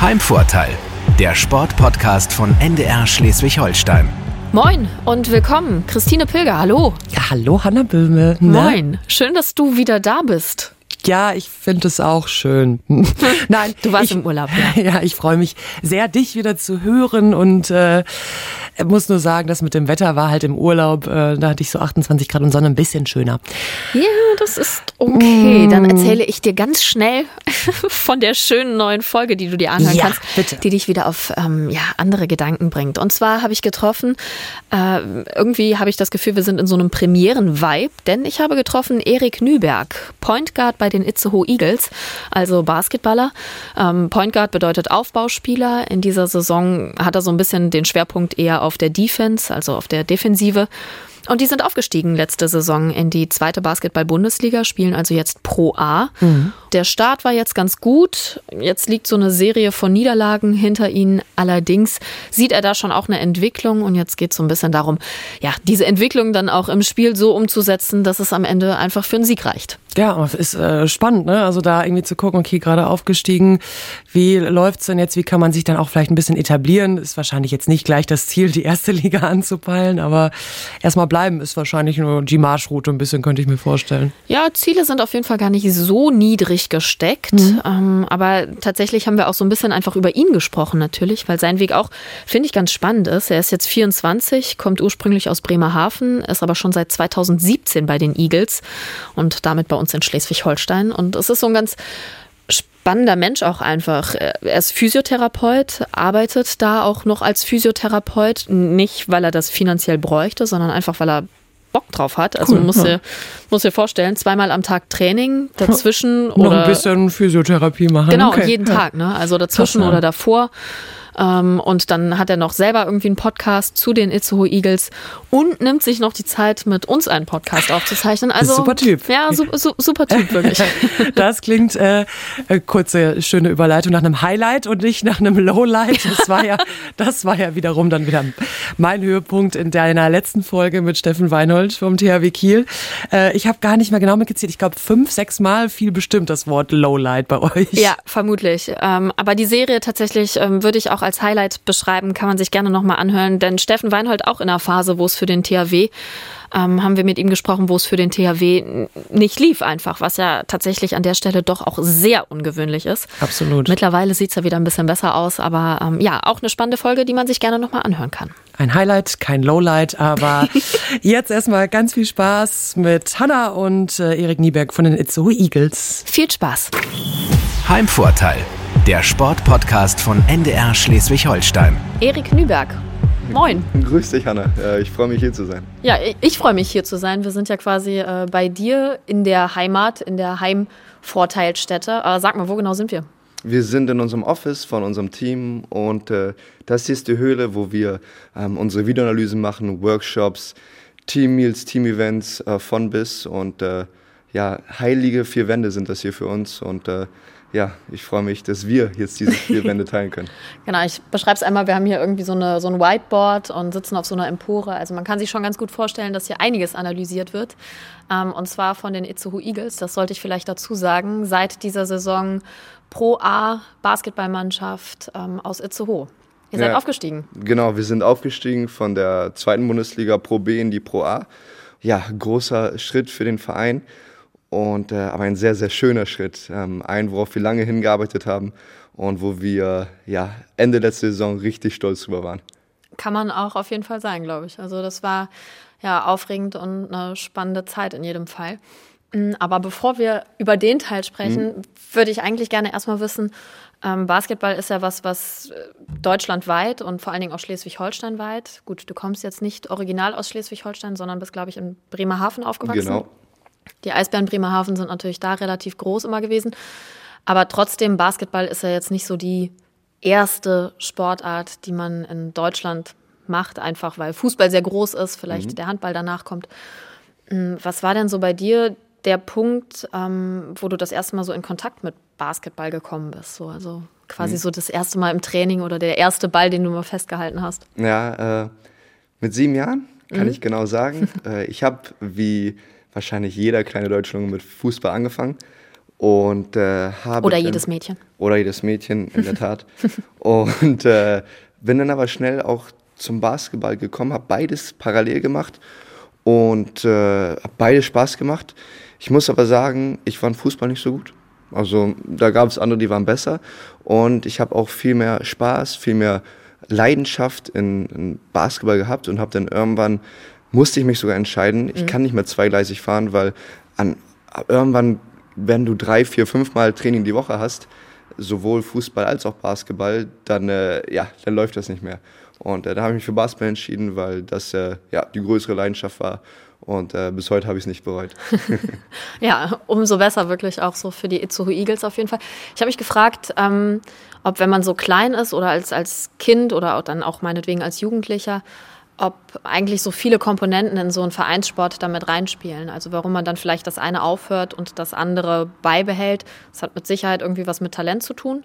Heimvorteil, der Sportpodcast von NDR Schleswig-Holstein. Moin und willkommen, Christine Pilger, hallo. Ja, hallo, Hanna Böhme. Moin, schön, dass du wieder da bist. Ja, ich finde es auch schön. Nein, du warst ich, im Urlaub. Ja, ja ich freue mich sehr, dich wieder zu hören und äh, muss nur sagen, das mit dem Wetter war halt im Urlaub, äh, da hatte ich so 28 Grad und Sonne ein bisschen schöner. Ja, das ist okay. Dann mm. erzähle ich dir ganz schnell von der schönen neuen Folge, die du dir anhören ja, kannst, bitte. die dich wieder auf ähm, ja, andere Gedanken bringt. Und zwar habe ich getroffen, äh, irgendwie habe ich das Gefühl, wir sind in so einem Premieren-Vibe, denn ich habe getroffen Erik Nüberg, Point Guard bei den Itzehoe Eagles, also Basketballer. Ähm, Point Guard bedeutet Aufbauspieler. In dieser Saison hat er so ein bisschen den Schwerpunkt eher auf der Defense, also auf der Defensive. Und die sind aufgestiegen letzte Saison in die zweite Basketball-Bundesliga, spielen also jetzt Pro A. Mhm. Der Start war jetzt ganz gut. Jetzt liegt so eine Serie von Niederlagen hinter ihnen. Allerdings sieht er da schon auch eine Entwicklung. Und jetzt geht es so ein bisschen darum, ja, diese Entwicklung dann auch im Spiel so umzusetzen, dass es am Ende einfach für einen Sieg reicht. Ja, ist äh, spannend, ne? Also da irgendwie zu gucken, okay, gerade aufgestiegen, wie läuft's denn jetzt? Wie kann man sich dann auch vielleicht ein bisschen etablieren? Ist wahrscheinlich jetzt nicht gleich das Ziel, die erste Liga anzupeilen, aber erstmal bleiben ist wahrscheinlich nur die Marschroute ein bisschen, könnte ich mir vorstellen. Ja, Ziele sind auf jeden Fall gar nicht so niedrig gesteckt. Mhm. Ähm, aber tatsächlich haben wir auch so ein bisschen einfach über ihn gesprochen, natürlich, weil sein Weg auch, finde ich, ganz spannend ist. Er ist jetzt 24, kommt ursprünglich aus Bremerhaven, ist aber schon seit 2017 bei den Eagles und damit bei uns in Schleswig-Holstein. Und es ist so ein ganz spannender Mensch auch einfach. Er ist Physiotherapeut, arbeitet da auch noch als Physiotherapeut, nicht weil er das finanziell bräuchte, sondern einfach weil er Bock drauf hat. Also cool, muss, ja. dir, muss dir vorstellen, zweimal am Tag Training, dazwischen oder. Noch ein bisschen Physiotherapie machen. Genau, okay. jeden ja. Tag, ne? Also dazwischen Krass, oder davor. Ähm, und dann hat er noch selber irgendwie einen Podcast zu den Itzehoe Eagles und nimmt sich noch die Zeit, mit uns einen Podcast aufzuzeichnen. Also super Typ. Ja, su su super Typ, wirklich. das klingt äh, äh, kurze schöne Überleitung nach einem Highlight und nicht nach einem Lowlight. Das war ja, das war ja wiederum dann wieder mein Höhepunkt in deiner letzten Folge mit Steffen Weinhold vom THW Kiel. Äh, ich habe gar nicht mehr genau mitgezählt. Ich glaube fünf, sechs Mal fiel bestimmt das Wort Lowlight bei euch. Ja, vermutlich. Ähm, aber die Serie tatsächlich ähm, würde ich auch als Highlight beschreiben, kann man sich gerne nochmal anhören. Denn Steffen Weinhold auch in einer Phase, wo es für den THW, ähm, haben wir mit ihm gesprochen, wo es für den THW nicht lief einfach, was ja tatsächlich an der Stelle doch auch sehr ungewöhnlich ist. Absolut. Mittlerweile sieht es ja wieder ein bisschen besser aus, aber ähm, ja, auch eine spannende Folge, die man sich gerne nochmal anhören kann. Ein Highlight, kein Lowlight, aber jetzt erstmal ganz viel Spaß mit Hanna und äh, Erik Nieberg von den Itzehoe Eagles. Viel Spaß. Heimvorteil der Sportpodcast von NDR Schleswig-Holstein. Erik Nüberg. Moin. Grüß dich, Hanna. Ich freue mich hier zu sein. Ja, ich freue mich hier zu sein. Wir sind ja quasi äh, bei dir in der Heimat, in der Heimvorteilstätte. Sag mal, wo genau sind wir? Wir sind in unserem Office von unserem Team und äh, das hier ist die Höhle, wo wir ähm, unsere Videoanalysen machen, Workshops, Team-Meals, Team-Events äh, von bis und äh, ja, heilige vier Wände sind das hier für uns und äh, ja, ich freue mich, dass wir jetzt diese vier Wände teilen können. genau, ich beschreibe es einmal. Wir haben hier irgendwie so, eine, so ein Whiteboard und sitzen auf so einer Empore. Also man kann sich schon ganz gut vorstellen, dass hier einiges analysiert wird. Ähm, und zwar von den Itzehoe Eagles, das sollte ich vielleicht dazu sagen, seit dieser Saison Pro A Basketballmannschaft ähm, aus Itzehoe. Ihr seid ja, aufgestiegen. Genau, wir sind aufgestiegen von der zweiten Bundesliga Pro B in die Pro A. Ja, großer Schritt für den Verein. Und, äh, aber ein sehr, sehr schöner Schritt. Ähm, ein, worauf wir lange hingearbeitet haben und wo wir ja, Ende letzter Saison richtig stolz drüber waren. Kann man auch auf jeden Fall sein, glaube ich. Also das war ja aufregend und eine spannende Zeit in jedem Fall. Mm, aber bevor wir über den Teil sprechen, mhm. würde ich eigentlich gerne erstmal wissen, ähm, Basketball ist ja was, was äh, deutschlandweit und vor allen Dingen auch Schleswig-Holstein weit. Gut, du kommst jetzt nicht original aus Schleswig-Holstein, sondern bist, glaube ich, in Bremerhaven aufgewachsen. Genau. Die Eisbären Bremerhaven sind natürlich da relativ groß immer gewesen. Aber trotzdem, Basketball ist ja jetzt nicht so die erste Sportart, die man in Deutschland macht, einfach weil Fußball sehr groß ist, vielleicht mhm. der Handball danach kommt. Hm, was war denn so bei dir der Punkt, ähm, wo du das erste Mal so in Kontakt mit Basketball gekommen bist? So, also quasi mhm. so das erste Mal im Training oder der erste Ball, den du mal festgehalten hast? Ja, äh, mit sieben Jahren kann mhm. ich genau sagen. äh, ich habe wie wahrscheinlich jeder kleine Deutsche mit Fußball angefangen. Und äh, habe. Oder jedes Mädchen. Oder jedes Mädchen, in der Tat. und äh, bin dann aber schnell auch zum Basketball gekommen, habe beides parallel gemacht und äh, habe beides Spaß gemacht. Ich muss aber sagen, ich war im Fußball nicht so gut. Also da gab es andere, die waren besser. Und ich habe auch viel mehr Spaß, viel mehr Leidenschaft in, in Basketball gehabt und habe dann irgendwann, musste ich mich sogar entscheiden, ich mhm. kann nicht mehr zweigleisig fahren, weil an, irgendwann, wenn du drei, vier, fünf Mal Training die Woche hast, sowohl Fußball als auch Basketball, dann, äh, ja, dann läuft das nicht mehr. Und äh, da habe ich mich für Basketball entschieden, weil das äh, ja, die größere Leidenschaft war. Und äh, bis heute habe ich es nicht bereut. ja, umso besser wirklich auch so für die Itzuhu Eagles auf jeden Fall. Ich habe mich gefragt, ähm, ob wenn man so klein ist oder als, als Kind oder auch dann auch meinetwegen als Jugendlicher, ob eigentlich so viele Komponenten in so einen Vereinssport damit reinspielen. Also warum man dann vielleicht das eine aufhört und das andere beibehält. Das hat mit Sicherheit irgendwie was mit Talent zu tun.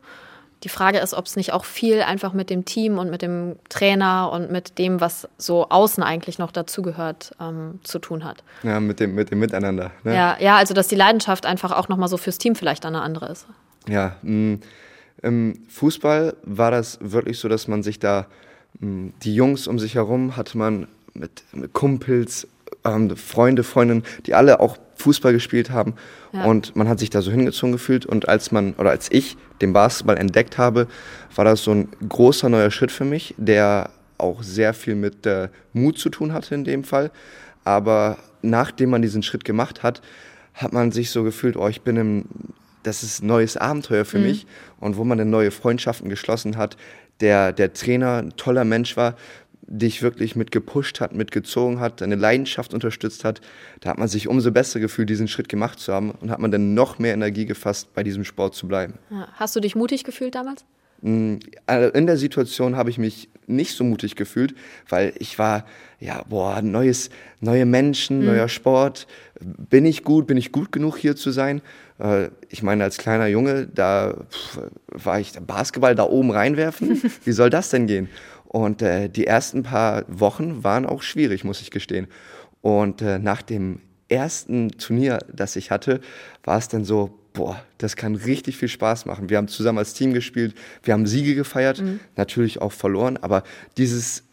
Die Frage ist, ob es nicht auch viel einfach mit dem Team und mit dem Trainer und mit dem, was so außen eigentlich noch dazugehört, ähm, zu tun hat. Ja, mit dem, mit dem Miteinander. Ne? Ja, ja, also dass die Leidenschaft einfach auch nochmal so fürs Team vielleicht eine andere ist. Ja, mh, mm, im Fußball war das wirklich so, dass man sich da, die Jungs um sich herum hatte man mit, mit Kumpels, ähm, Freunde, Freundinnen, die alle auch Fußball gespielt haben. Ja. Und man hat sich da so hingezogen gefühlt. Und als man, oder als ich den Basketball entdeckt habe, war das so ein großer neuer Schritt für mich, der auch sehr viel mit äh, Mut zu tun hatte in dem Fall. Aber nachdem man diesen Schritt gemacht hat, hat man sich so gefühlt, oh, ich bin im, das ist ein neues Abenteuer für mhm. mich. Und wo man dann neue Freundschaften geschlossen hat, der, der Trainer ein toller Mensch war, dich wirklich mit gepusht hat, mitgezogen hat, deine Leidenschaft unterstützt hat, da hat man sich umso besser gefühlt, diesen Schritt gemacht zu haben und hat man dann noch mehr Energie gefasst, bei diesem Sport zu bleiben. Hast du dich mutig gefühlt damals? Mm, also in der Situation habe ich mich nicht so mutig gefühlt, weil ich war, ja, boah, neues, neue Menschen, mhm. neuer Sport. Bin ich gut, bin ich gut genug hier zu sein? Äh, ich meine, als kleiner Junge, da war ich Basketball da oben reinwerfen. Wie soll das denn gehen? Und äh, die ersten paar Wochen waren auch schwierig, muss ich gestehen. Und äh, nach dem ersten Turnier, das ich hatte, war es dann so, boah, das kann richtig viel Spaß machen. Wir haben zusammen als Team gespielt, wir haben Siege gefeiert, mhm. natürlich auch verloren, aber dieses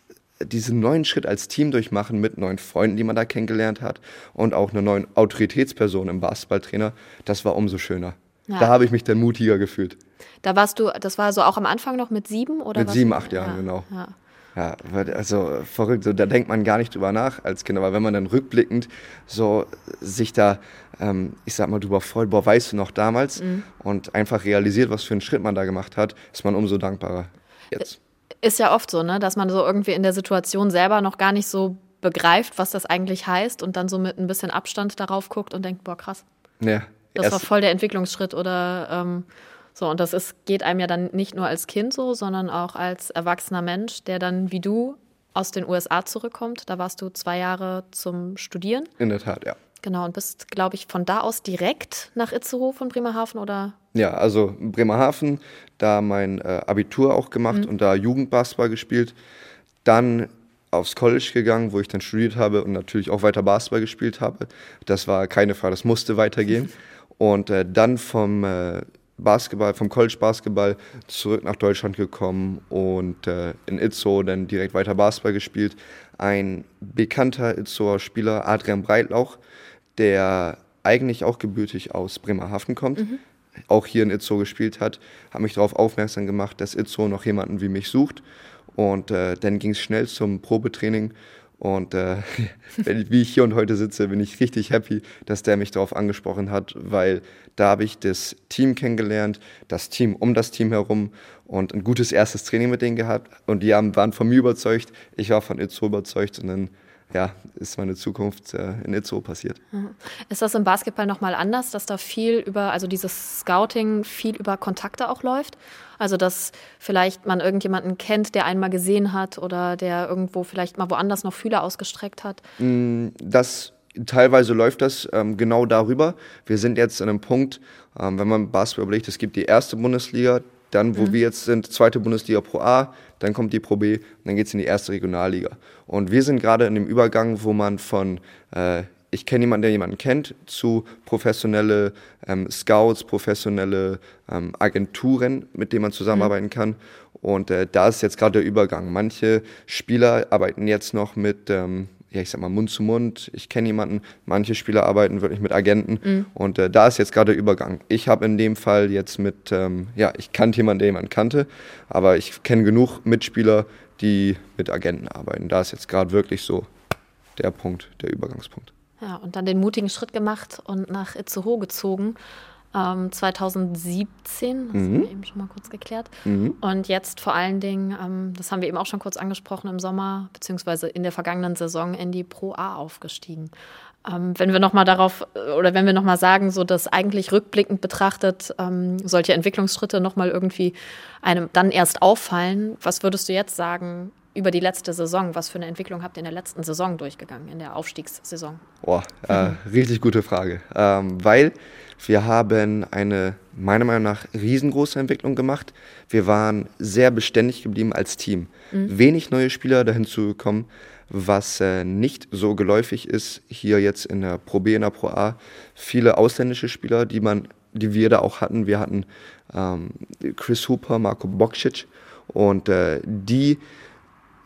diesen neuen Schritt als Team durchmachen mit neuen Freunden, die man da kennengelernt hat und auch einer neuen Autoritätsperson im Basketballtrainer, das war umso schöner. Ja. Da habe ich mich dann mutiger gefühlt. Da warst du, das war so auch am Anfang noch mit sieben oder? Mit sieben, acht Jahren, ja, genau. Ja. Ja, also verrückt, so, da denkt man gar nicht drüber nach als Kind, aber wenn man dann rückblickend so sich da, ähm, ich sag mal, drüber freut, boah, weißt du noch damals mhm. und einfach realisiert, was für einen Schritt man da gemacht hat, ist man umso dankbarer jetzt. Ist ja oft so, ne, dass man so irgendwie in der Situation selber noch gar nicht so begreift, was das eigentlich heißt und dann so mit ein bisschen Abstand darauf guckt und denkt, boah, krass. Ja. Das war voll der Entwicklungsschritt oder ähm, so, und das ist, geht einem ja dann nicht nur als Kind so, sondern auch als erwachsener Mensch, der dann wie du aus den USA zurückkommt. Da warst du zwei Jahre zum Studieren. In der Tat, ja. Genau, und bist, glaube ich, von da aus direkt nach Itzehoe von Bremerhaven oder? Ja, also Bremerhaven, da mein äh, Abitur auch gemacht mhm. und da Jugendbasketball gespielt. Dann aufs College gegangen, wo ich dann studiert habe und natürlich auch weiter Basketball gespielt habe. Das war keine Frage, das musste weitergehen. Und äh, dann vom äh, Basketball, vom College Basketball zurück nach Deutschland gekommen und äh, in Itzo dann direkt weiter Basketball gespielt. Ein bekannter Itzoer Spieler, Adrian Breitlauch, der eigentlich auch gebürtig aus Bremerhaven kommt, mhm. auch hier in Itzo gespielt hat, hat mich darauf aufmerksam gemacht, dass Itzo noch jemanden wie mich sucht. Und äh, dann ging es schnell zum Probetraining und äh, wie ich hier und heute sitze, bin ich richtig happy, dass der mich darauf angesprochen hat, weil da habe ich das Team kennengelernt, das Team um das Team herum und ein gutes erstes Training mit denen gehabt. Und die haben, waren von mir überzeugt, ich war von Itzo überzeugt und dann ja, ist meine Zukunft äh, in Itzo passiert. Mhm. Ist das im Basketball nochmal anders, dass da viel über, also dieses Scouting viel über Kontakte auch läuft? Also, dass vielleicht man irgendjemanden kennt, der einmal gesehen hat oder der irgendwo vielleicht mal woanders noch Fühler ausgestreckt hat? Mm, das teilweise läuft das ähm, genau darüber. Wir sind jetzt an einem Punkt, ähm, wenn man Basketball überlegt, es gibt die erste Bundesliga, dann, wo mhm. wir jetzt sind, zweite Bundesliga Pro A, dann kommt die Pro B und dann geht es in die erste Regionalliga. Und wir sind gerade in dem Übergang, wo man von äh, ich kenne jemanden, der jemanden kennt, zu professionelle ähm, Scouts, professionelle ähm, Agenturen, mit denen man zusammenarbeiten mhm. kann. Und äh, da ist jetzt gerade der Übergang. Manche Spieler arbeiten jetzt noch mit, ähm, ja, ich sag mal, Mund zu Mund. Ich kenne jemanden, manche Spieler arbeiten wirklich mit Agenten. Mhm. Und äh, da ist jetzt gerade der Übergang. Ich habe in dem Fall jetzt mit, ähm, ja, ich kannte jemanden, der jemanden kannte, aber ich kenne genug Mitspieler, die mit Agenten arbeiten. Da ist jetzt gerade wirklich so der Punkt, der Übergangspunkt. Ja, und dann den mutigen Schritt gemacht und nach Itzehoe gezogen. Ähm, 2017, das mhm. haben wir eben schon mal kurz geklärt. Mhm. Und jetzt vor allen Dingen, ähm, das haben wir eben auch schon kurz angesprochen, im Sommer, beziehungsweise in der vergangenen Saison in die Pro A aufgestiegen. Ähm, wenn wir nochmal darauf, oder wenn wir nochmal sagen, so dass eigentlich rückblickend betrachtet ähm, solche Entwicklungsschritte nochmal irgendwie einem dann erst auffallen, was würdest du jetzt sagen, über die letzte Saison. Was für eine Entwicklung habt ihr in der letzten Saison durchgegangen, in der Aufstiegssaison? Boah, äh, richtig gute Frage. Ähm, weil wir haben eine, meiner Meinung nach, riesengroße Entwicklung gemacht. Wir waren sehr beständig geblieben als Team. Mhm. Wenig neue Spieler dahin zu kommen, was äh, nicht so geläufig ist hier jetzt in der Pro B, in der Pro A. Viele ausländische Spieler, die man, die wir da auch hatten. Wir hatten ähm, Chris Hooper, Marco Bokcic und äh, die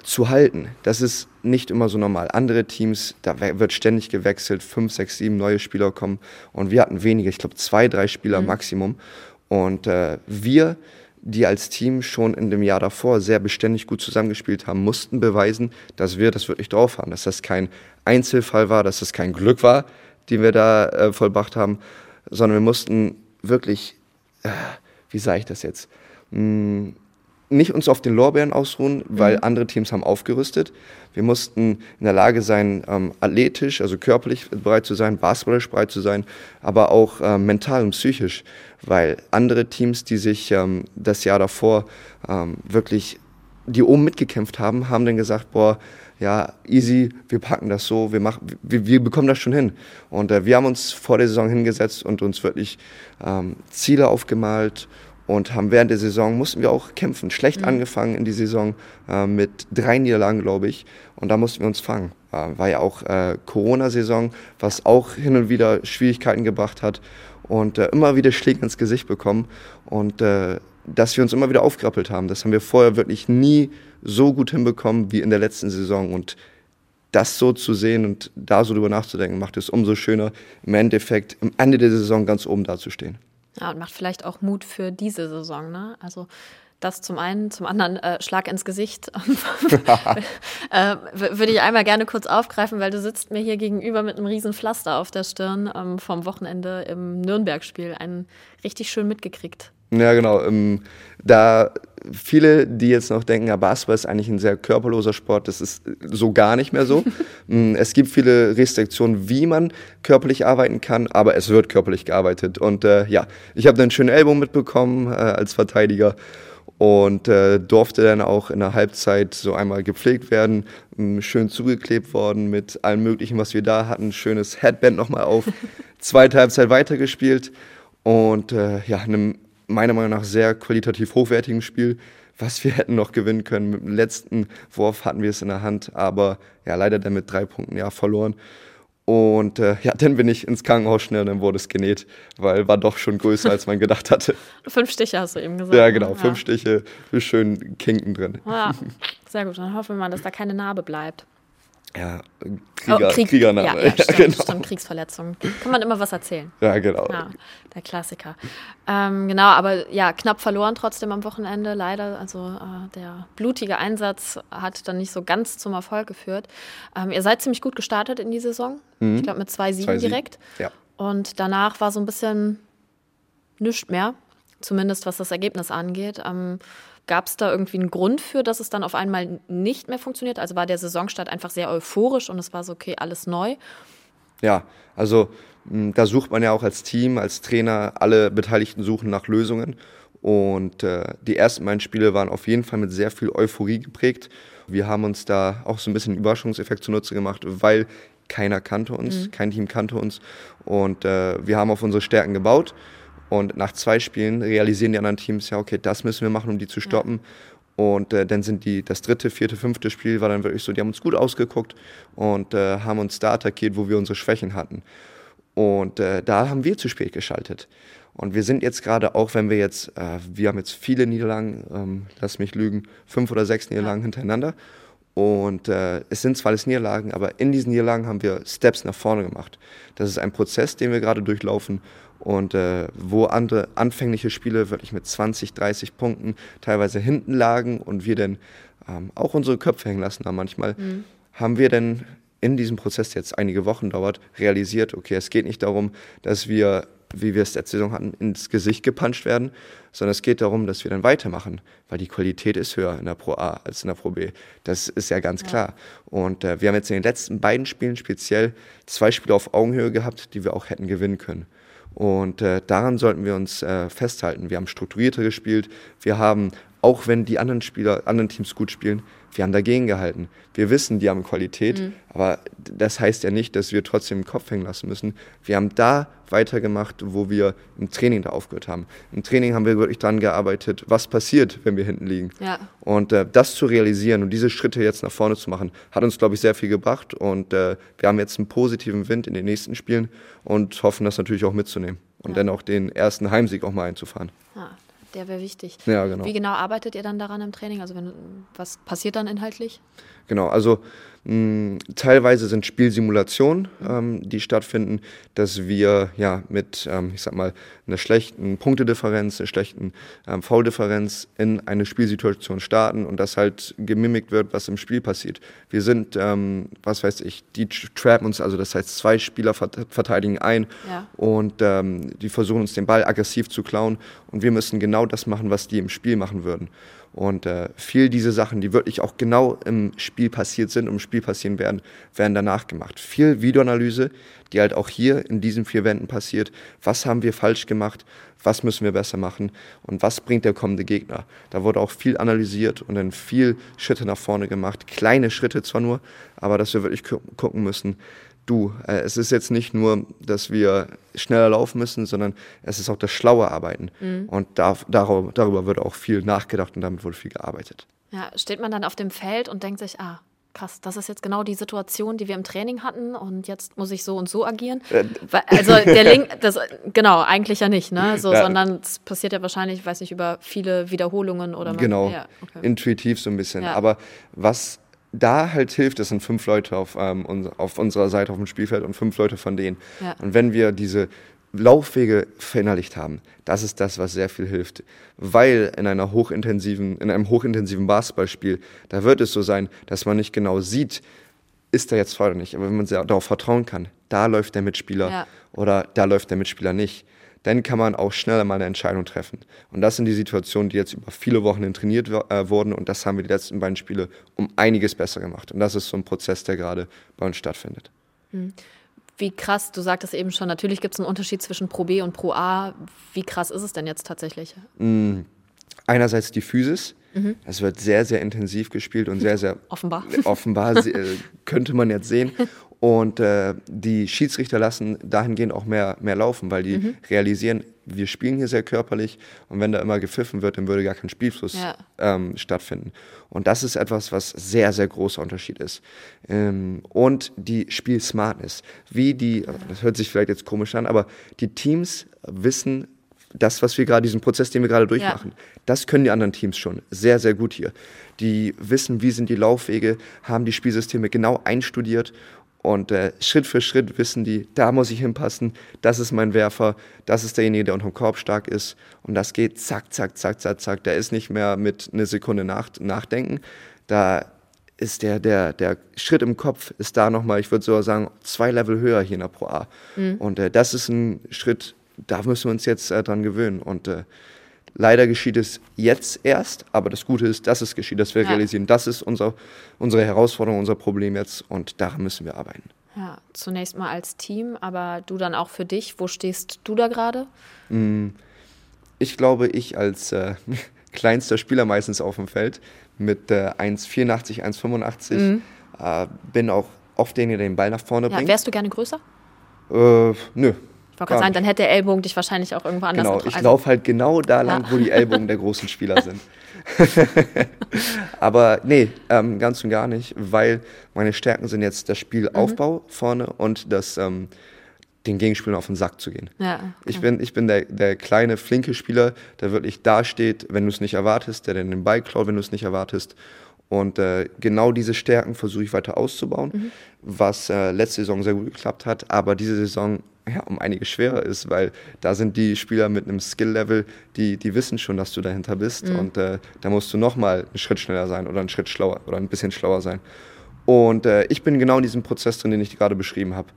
zu halten. Das ist nicht immer so normal. Andere Teams, da wird ständig gewechselt, fünf, sechs, sieben neue Spieler kommen und wir hatten wenige, ich glaube zwei, drei Spieler mhm. Maximum. Und äh, wir, die als Team schon in dem Jahr davor sehr beständig gut zusammengespielt haben, mussten beweisen, dass wir das wirklich drauf haben, dass das kein Einzelfall war, dass das kein Glück war, den wir da äh, vollbracht haben, sondern wir mussten wirklich, äh, wie sage ich das jetzt, mh, hm, nicht uns auf den Lorbeeren ausruhen, weil mhm. andere Teams haben aufgerüstet. Wir mussten in der Lage sein, ähm, athletisch, also körperlich bereit zu sein, basketballisch bereit zu sein, aber auch ähm, mental und psychisch, weil andere Teams, die sich ähm, das Jahr davor ähm, wirklich, die oben mitgekämpft haben, haben dann gesagt, boah, ja, easy, wir packen das so, wir, machen, wir, wir bekommen das schon hin. Und äh, wir haben uns vor der Saison hingesetzt und uns wirklich ähm, Ziele aufgemalt und haben während der Saison mussten wir auch kämpfen. Schlecht mhm. angefangen in die Saison äh, mit drei Niederlagen, glaube ich. Und da mussten wir uns fangen. Äh, war ja auch äh, Corona-Saison, was auch hin und wieder Schwierigkeiten gebracht hat und äh, immer wieder Schläge ins Gesicht bekommen. Und äh, dass wir uns immer wieder aufgerappelt haben, das haben wir vorher wirklich nie so gut hinbekommen wie in der letzten Saison. Und das so zu sehen und da so drüber nachzudenken, macht es umso schöner, im Endeffekt am Ende der Saison ganz oben dazustehen. Ja, und macht vielleicht auch Mut für diese Saison, ne? Also das zum einen, zum anderen äh, Schlag ins Gesicht. äh, Würde ich einmal gerne kurz aufgreifen, weil du sitzt mir hier gegenüber mit einem riesen Pflaster auf der Stirn ähm, vom Wochenende im Nürnberg-Spiel. Einen richtig schön mitgekriegt. Ja, genau. Ähm, da viele, die jetzt noch denken, ja, Basketball ist eigentlich ein sehr körperloser Sport, das ist so gar nicht mehr so. Mm, es gibt viele Restriktionen, wie man körperlich arbeiten kann, aber es wird körperlich gearbeitet. Und äh, ja, ich habe einen schönen Ellbogen mitbekommen äh, als Verteidiger und äh, durfte dann auch in der Halbzeit so einmal gepflegt werden, mm, schön zugeklebt worden mit allem Möglichen, was wir da hatten, schönes Headband nochmal auf, zweite Halbzeit weitergespielt und äh, ja, einem meiner Meinung nach sehr qualitativ hochwertigen Spiel, was wir hätten noch gewinnen können. Mit dem letzten Wurf hatten wir es in der Hand, aber ja, leider dann mit drei Punkten ja verloren. Und äh, ja, dann bin ich ins Krankenhaus schnell und dann wurde es genäht, weil war doch schon größer, als man gedacht hatte. fünf Stiche hast du eben gesagt. Ja, genau, ne? fünf ja. Stiche, schön Kinken drin. Ja, sehr gut. Dann hoffen wir mal, dass da keine Narbe bleibt. Ja, Krieger, oh, Krieg, Kriegername. Ja, ja, stimmt, genau. stimmt, Kriegsverletzung. Kann man immer was erzählen. Ja, genau. Ja, der Klassiker. Ähm, genau, aber ja, knapp verloren trotzdem am Wochenende, leider. Also äh, der blutige Einsatz hat dann nicht so ganz zum Erfolg geführt. Ähm, ihr seid ziemlich gut gestartet in die Saison. Mhm. Ich glaube mit zwei Siegen direkt. Ja. Und danach war so ein bisschen nichts mehr, zumindest was das Ergebnis angeht. Ähm, Gab es da irgendwie einen Grund für, dass es dann auf einmal nicht mehr funktioniert? Also war der Saisonstart einfach sehr euphorisch und es war so, okay, alles neu? Ja, also hm, da sucht man ja auch als Team, als Trainer, alle Beteiligten suchen nach Lösungen. Und äh, die ersten beiden Spiele waren auf jeden Fall mit sehr viel Euphorie geprägt. Wir haben uns da auch so ein bisschen Überraschungseffekt zunutze gemacht, weil keiner kannte uns, mhm. kein Team kannte uns. Und äh, wir haben auf unsere Stärken gebaut. Und nach zwei Spielen realisieren die anderen Teams, ja, okay, das müssen wir machen, um die zu stoppen. Ja. Und äh, dann sind die, das dritte, vierte, fünfte Spiel war dann wirklich so, die haben uns gut ausgeguckt und äh, haben uns da attackiert, wo wir unsere Schwächen hatten. Und äh, da haben wir zu spät geschaltet. Und wir sind jetzt gerade, auch wenn wir jetzt, äh, wir haben jetzt viele Niederlagen, ähm, lass mich lügen, fünf oder sechs Niederlagen ja. hintereinander. Und äh, es sind zwar alles Niederlagen, aber in diesen Niederlagen haben wir Steps nach vorne gemacht. Das ist ein Prozess, den wir gerade durchlaufen und äh, wo andere anfängliche Spiele wirklich mit 20, 30 Punkten teilweise hinten lagen und wir dann ähm, auch unsere Köpfe hängen lassen haben manchmal, mhm. haben wir dann in diesem Prozess, der jetzt einige Wochen dauert, realisiert, okay, es geht nicht darum, dass wir wie wir es letzte Saison hatten, ins Gesicht gepuncht werden, sondern es geht darum, dass wir dann weitermachen, weil die Qualität ist höher in der Pro A als in der Pro B. Das ist ja ganz ja. klar. Und äh, wir haben jetzt in den letzten beiden Spielen speziell zwei Spiele auf Augenhöhe gehabt, die wir auch hätten gewinnen können. Und äh, daran sollten wir uns äh, festhalten. Wir haben strukturierter gespielt. Wir haben, auch wenn die anderen Spieler, anderen Teams gut spielen, wir haben dagegen gehalten. Wir wissen, die haben Qualität, mhm. aber das heißt ja nicht, dass wir trotzdem im Kopf hängen lassen müssen. Wir haben da weitergemacht, wo wir im Training da aufgehört haben. Im Training haben wir wirklich dran gearbeitet, was passiert, wenn wir hinten liegen. Ja. Und äh, das zu realisieren und diese Schritte jetzt nach vorne zu machen, hat uns, glaube ich, sehr viel gebracht. Und äh, wir haben jetzt einen positiven Wind in den nächsten Spielen und hoffen, das natürlich auch mitzunehmen und ja. dann auch den ersten Heimsieg auch mal einzufahren. Ah, der wäre wichtig. Ja, genau. Wie genau arbeitet ihr dann daran im Training? Also wenn, was passiert dann inhaltlich? Genau, also mh, teilweise sind Spielsimulationen, ähm, die stattfinden, dass wir ja mit, ähm, ich sag mal, einer schlechten Punktedifferenz, einer schlechten ähm, Foul-Differenz in eine Spielsituation starten und das halt gemimikt wird, was im Spiel passiert. Wir sind, ähm, was weiß ich, die trappen uns, also das heißt, zwei Spieler verteidigen ein ja. und ähm, die versuchen uns den Ball aggressiv zu klauen und wir müssen genau das machen, was die im Spiel machen würden. Und äh, viel diese Sachen, die wirklich auch genau im Spiel passiert sind im Spiel passieren werden, werden danach gemacht. Viel Videoanalyse, die halt auch hier in diesen vier Wänden passiert. Was haben wir falsch gemacht? Was müssen wir besser machen? Und was bringt der kommende Gegner? Da wurde auch viel analysiert und dann viel Schritte nach vorne gemacht. Kleine Schritte zwar nur, aber dass wir wirklich gucken müssen, du, äh, es ist jetzt nicht nur, dass wir schneller laufen müssen, sondern es ist auch das schlaue Arbeiten. Mhm. Und da, darüber, darüber wird auch viel nachgedacht und damit wurde viel gearbeitet. Ja, steht man dann auf dem Feld und denkt sich, ah, krass, das ist jetzt genau die Situation, die wir im Training hatten und jetzt muss ich so und so agieren. Äh, also der Link, das, genau, eigentlich ja nicht, ne? So, ja. sondern es passiert ja wahrscheinlich, ich weiß nicht, über viele Wiederholungen oder man, Genau, ja, okay. intuitiv so ein bisschen. Ja. Aber was da halt hilft, es sind fünf Leute auf, ähm, auf unserer Seite auf dem Spielfeld und fünf Leute von denen. Ja. Und wenn wir diese Laufwege verinnerlicht haben, das ist das, was sehr viel hilft. Weil in einer hochintensiven, in einem hochintensiven Basketballspiel, da wird es so sein, dass man nicht genau sieht, ist er jetzt voll oder nicht. Aber wenn man darauf vertrauen kann, da läuft der Mitspieler ja. oder da läuft der Mitspieler nicht, dann kann man auch schneller mal eine Entscheidung treffen. Und das sind die Situationen, die jetzt über viele Wochen trainiert äh, wurden und das haben wir die letzten beiden Spiele um einiges besser gemacht. Und das ist so ein Prozess, der gerade bei uns stattfindet. Hm. Wie krass, du sagtest eben schon, natürlich gibt es einen Unterschied zwischen Pro B und Pro A. Wie krass ist es denn jetzt tatsächlich? Hm. Einerseits die Physis. Mhm. Es wird sehr, sehr intensiv gespielt und sehr, sehr offenbar, offenbar äh, könnte man jetzt sehen. Und äh, die Schiedsrichter lassen dahingehend auch mehr, mehr laufen, weil die mhm. realisieren, wir spielen hier sehr körperlich und wenn da immer gepfiffen wird, dann würde gar kein Spielfluss ja. ähm, stattfinden. Und das ist etwas, was sehr, sehr großer Unterschied ist. Ähm, und die Spielsmartness. Wie die, das hört sich vielleicht jetzt komisch an, aber die Teams wissen, das, was wir gerade, diesen Prozess, den wir gerade durchmachen, ja. das können die anderen Teams schon sehr, sehr gut hier. Die wissen, wie sind die Laufwege, haben die Spielsysteme genau einstudiert und äh, Schritt für Schritt wissen die, da muss ich hinpassen, das ist mein Werfer, das ist derjenige, der unterm Korb stark ist. Und das geht zack, zack, zack, zack, zack. Da ist nicht mehr mit einer Sekunde nach, nachdenken. Da ist der, der, der Schritt im Kopf ist da nochmal, ich würde sogar sagen, zwei Level höher hier in der Pro A. Mhm. Und äh, das ist ein Schritt, da müssen wir uns jetzt äh, dran gewöhnen. Und äh, Leider geschieht es jetzt erst, aber das Gute ist, dass es geschieht, dass wir ja. realisieren, das ist unser, unsere Herausforderung, unser Problem jetzt und daran müssen wir arbeiten. Ja, zunächst mal als Team, aber du dann auch für dich. Wo stehst du da gerade? Mm, ich glaube, ich als äh, kleinster Spieler meistens auf dem Feld mit äh, 1,84, 1,85 mhm. äh, bin auch oft derjenige, der den Ball nach vorne ja, bringt. Wärst du gerne größer? Äh, nö, Ich wollte gerade sagen, dann hätte der Ellbogen dich wahrscheinlich auch irgendwo anders Genau, ich also, laufe halt genau da lang, ja. wo die Ellbogen der großen Spieler sind. Aber nee, ähm, ganz und gar nicht, weil meine Stärken sind jetzt der Spielaufbau mhm. vorne und das ähm, den Gegenspielern auf den Sack zu gehen. Ja, okay. Ich bin, ich bin der, der kleine, flinke Spieler, der wirklich dasteht, wenn du es nicht erwartest, der den Ball klaut, wenn du es nicht erwartest. Und äh, genau diese Stärken versuche ich weiter auszubauen, mhm. was äh, letzte Saison sehr gut geklappt hat, aber diese Saison ja, um einiges schwerer ist, weil da sind die Spieler mit einem Skill-Level, die, die wissen schon, dass du dahinter bist mhm. und äh, da musst du nochmal einen Schritt schneller sein oder einen Schritt schlauer oder ein bisschen schlauer sein. Und äh, ich bin genau in diesem Prozess drin, den ich gerade beschrieben habe.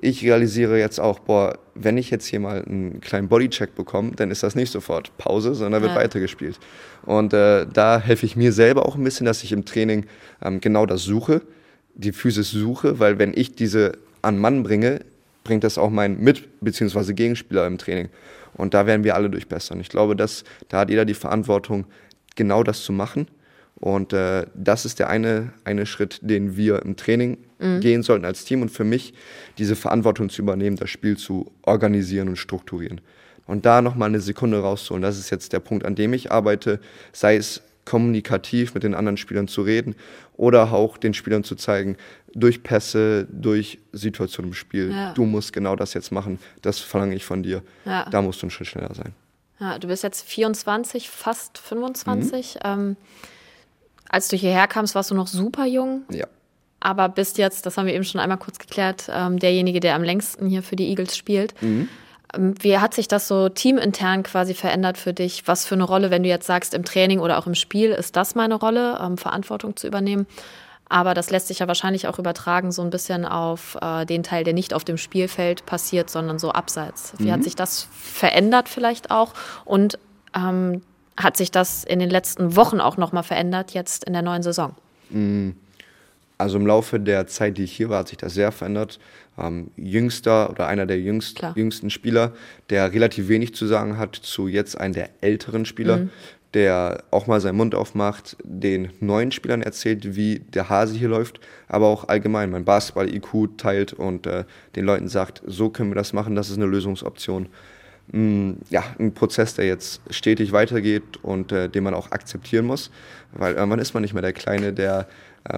Ich realisiere jetzt auch, boah, wenn ich jetzt hier mal einen kleinen Bodycheck bekomme, dann ist das nicht sofort Pause, sondern wird ja. weitergespielt. Und äh, da helfe ich mir selber auch ein bisschen, dass ich im Training ähm, genau das suche, die Physis suche, weil wenn ich diese an Mann bringe, bringt das auch mein Mit- bzw. Gegenspieler im Training. Und da werden wir alle durchbessern. Ich glaube, dass da hat jeder die Verantwortung, genau das zu machen. Und äh, das ist der eine, eine Schritt, den wir im Training mhm. gehen sollten als Team und für mich diese Verantwortung zu übernehmen, das Spiel zu organisieren und strukturieren. Und da nochmal eine Sekunde rauszuholen, das ist jetzt der Punkt, an dem ich arbeite, sei es kommunikativ mit den anderen Spielern zu reden oder auch den Spielern zu zeigen, durch Pässe, durch Situationen im Spiel, ja. du musst genau das jetzt machen, das verlange ich von dir. Ja. Da musst du einen Schritt schneller sein. Ja, du bist jetzt 24, fast 25. Mhm. Ähm, als du hierher kamst, warst du noch super jung. Ja. Aber bist jetzt, das haben wir eben schon einmal kurz geklärt, ähm, derjenige, der am längsten hier für die Eagles spielt. Mhm. Ähm, wie hat sich das so teamintern quasi verändert für dich? Was für eine Rolle, wenn du jetzt sagst, im Training oder auch im Spiel, ist das meine Rolle, ähm, Verantwortung zu übernehmen? Aber das lässt sich ja wahrscheinlich auch übertragen, so ein bisschen auf äh, den Teil, der nicht auf dem Spielfeld passiert, sondern so abseits. Wie mhm. hat sich das verändert vielleicht auch? Und ähm, hat sich das in den letzten Wochen auch nochmal verändert, jetzt in der neuen Saison? Mhm. Also im Laufe der Zeit, die ich hier war, hat sich das sehr verändert. Ähm, jüngster oder einer der jüngst, jüngsten Spieler, der relativ wenig zu sagen hat, zu jetzt einem der älteren Spieler, mhm. der auch mal seinen Mund aufmacht, den neuen Spielern erzählt, wie der Hase hier läuft, aber auch allgemein mein Basketball-IQ teilt und äh, den Leuten sagt, so können wir das machen, das ist eine Lösungsoption. Mm, ja, ein Prozess, der jetzt stetig weitergeht und äh, den man auch akzeptieren muss, weil irgendwann ist man nicht mehr der Kleine, der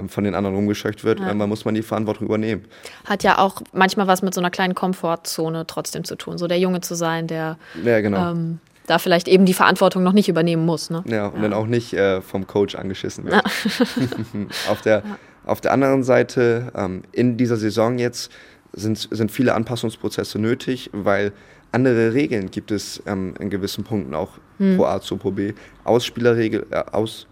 von den anderen rumgescheucht wird. Ja. Irgendwann muss man die Verantwortung übernehmen. Hat ja auch manchmal was mit so einer kleinen Komfortzone trotzdem zu tun, so der Junge zu sein, der ja, genau. ähm, da vielleicht eben die Verantwortung noch nicht übernehmen muss. Ne? Ja, und ja. dann auch nicht äh, vom Coach angeschissen wird. auf, der, auf der anderen Seite, ähm, in dieser Saison jetzt sind, sind viele Anpassungsprozesse nötig, weil andere Regeln gibt es ähm, in gewissen Punkten auch hm. pro A zu pro B. Ausspielerregel, äh, aus,